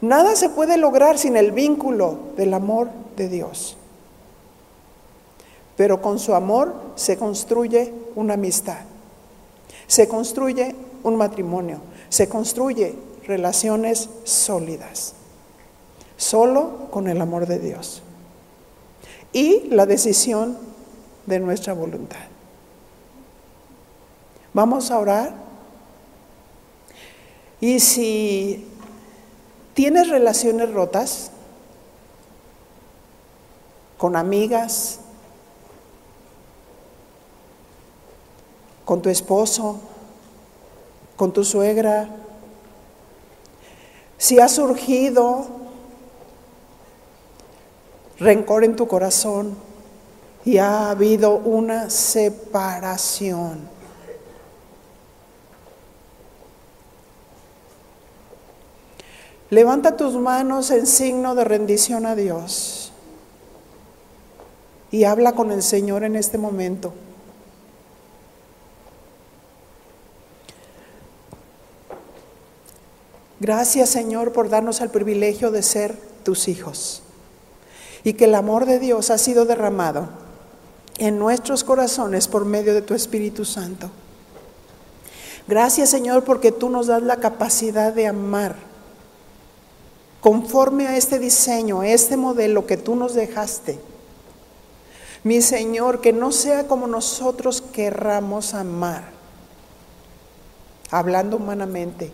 [SPEAKER 1] Nada se puede lograr sin el vínculo del amor de Dios. Pero con su amor se construye una amistad, se construye un matrimonio, se construye relaciones sólidas, solo con el amor de Dios y la decisión de nuestra voluntad. Vamos a orar. Y si tienes relaciones rotas con amigas, con tu esposo, con tu suegra, si ha surgido rencor en tu corazón y ha habido una separación. Levanta tus manos en signo de rendición a Dios y habla con el Señor en este momento. Gracias Señor por darnos el privilegio de ser tus hijos y que el amor de Dios ha sido derramado en nuestros corazones por medio de tu Espíritu Santo. Gracias Señor porque tú nos das la capacidad de amar conforme a este diseño, a este modelo que tú nos dejaste. Mi Señor, que no sea como nosotros querramos amar, hablando humanamente,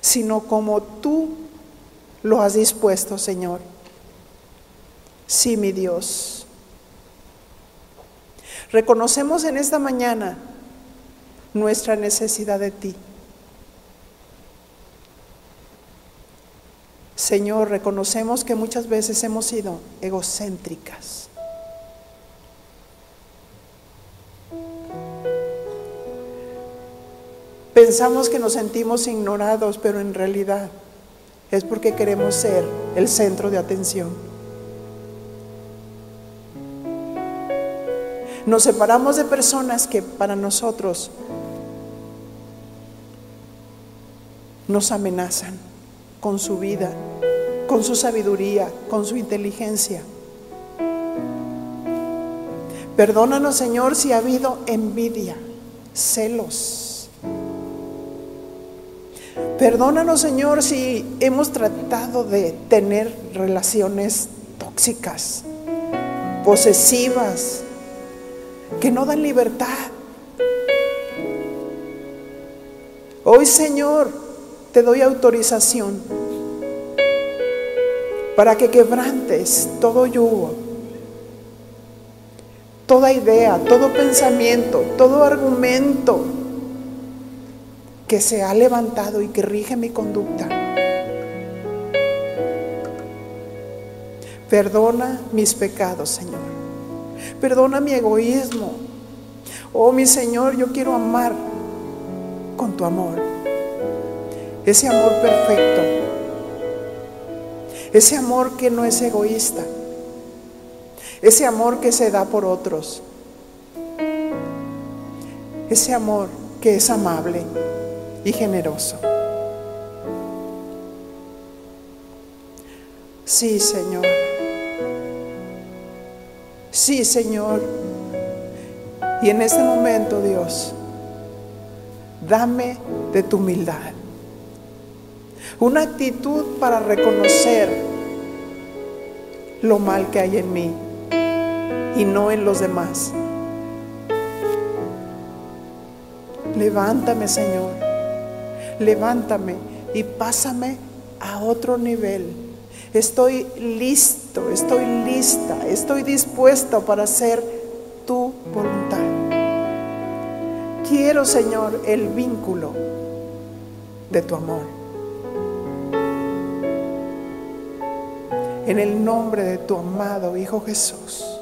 [SPEAKER 1] sino como tú lo has dispuesto, Señor. Sí, mi Dios. Reconocemos en esta mañana nuestra necesidad de ti. Señor, reconocemos que muchas veces hemos sido egocéntricas. Pensamos que nos sentimos ignorados, pero en realidad es porque queremos ser el centro de atención. Nos separamos de personas que para nosotros nos amenazan con su vida, con su sabiduría, con su inteligencia. Perdónanos, Señor, si ha habido envidia, celos Perdónanos, Señor, si hemos tratado de tener relaciones tóxicas, posesivas, que no dan libertad. Hoy, Señor, te doy autorización para que quebrantes todo yugo, toda idea, todo pensamiento, todo argumento que se ha levantado y que rige mi conducta. Perdona mis pecados, Señor. Perdona mi egoísmo. Oh, mi Señor, yo quiero amar con tu amor. Ese amor perfecto. Ese amor que no es egoísta. Ese amor que se da por otros. Ese amor que es amable y generoso. Sí, Señor. Sí, Señor. Y en este momento, Dios, dame de tu humildad. Una actitud para reconocer lo mal que hay en mí y no en los demás. Levántame, Señor. Levántame y pásame a otro nivel. Estoy listo, estoy lista, estoy dispuesto para hacer tu voluntad. Quiero, Señor, el vínculo de tu amor. En el nombre de tu amado Hijo Jesús.